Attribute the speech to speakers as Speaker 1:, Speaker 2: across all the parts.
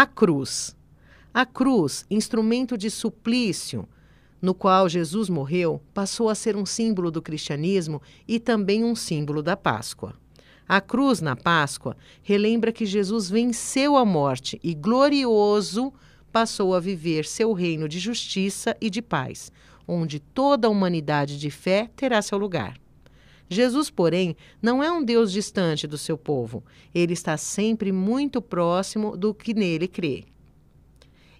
Speaker 1: A cruz. A cruz, instrumento de suplício, no qual Jesus morreu, passou a ser um símbolo do cristianismo e também um símbolo da Páscoa. A cruz na Páscoa relembra que Jesus venceu a morte e glorioso passou a viver seu reino de justiça e de paz, onde toda a humanidade de fé terá seu lugar. Jesus, porém, não é um Deus distante do seu povo. Ele está sempre muito próximo do que nele crê.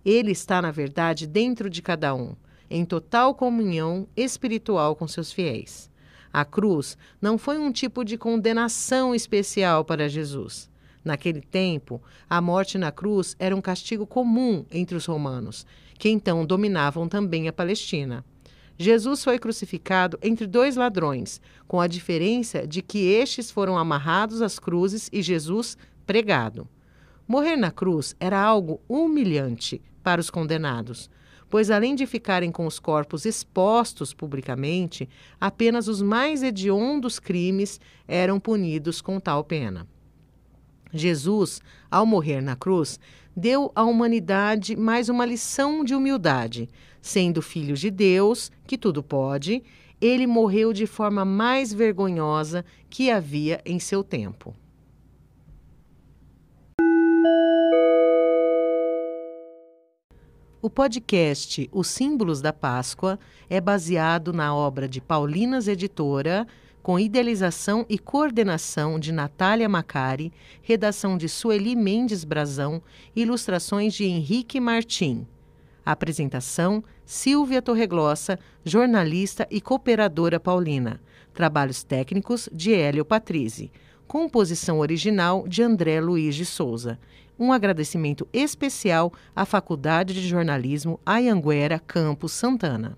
Speaker 1: Ele está, na verdade, dentro de cada um, em total comunhão espiritual com seus fiéis. A cruz não foi um tipo de condenação especial para Jesus. Naquele tempo, a morte na cruz era um castigo comum entre os romanos, que então dominavam também a Palestina. Jesus foi crucificado entre dois ladrões, com a diferença de que estes foram amarrados às cruzes e Jesus pregado. Morrer na cruz era algo humilhante para os condenados, pois além de ficarem com os corpos expostos publicamente, apenas os mais hediondos crimes eram punidos com tal pena. Jesus, ao morrer na cruz, deu à humanidade mais uma lição de humildade. Sendo filho de Deus, que tudo pode, ele morreu de forma mais vergonhosa que havia em seu tempo. O podcast Os Símbolos da Páscoa é baseado na obra de Paulinas Editora com idealização e coordenação de Natália Macari, redação de Sueli Mendes Brazão, ilustrações de Henrique Martim. Apresentação: Silvia Torreglossa, jornalista e cooperadora paulina. Trabalhos técnicos de Hélio Patrizzi. Composição original de André Luiz de Souza. Um agradecimento especial à Faculdade de Jornalismo Ayanguera Campos Santana.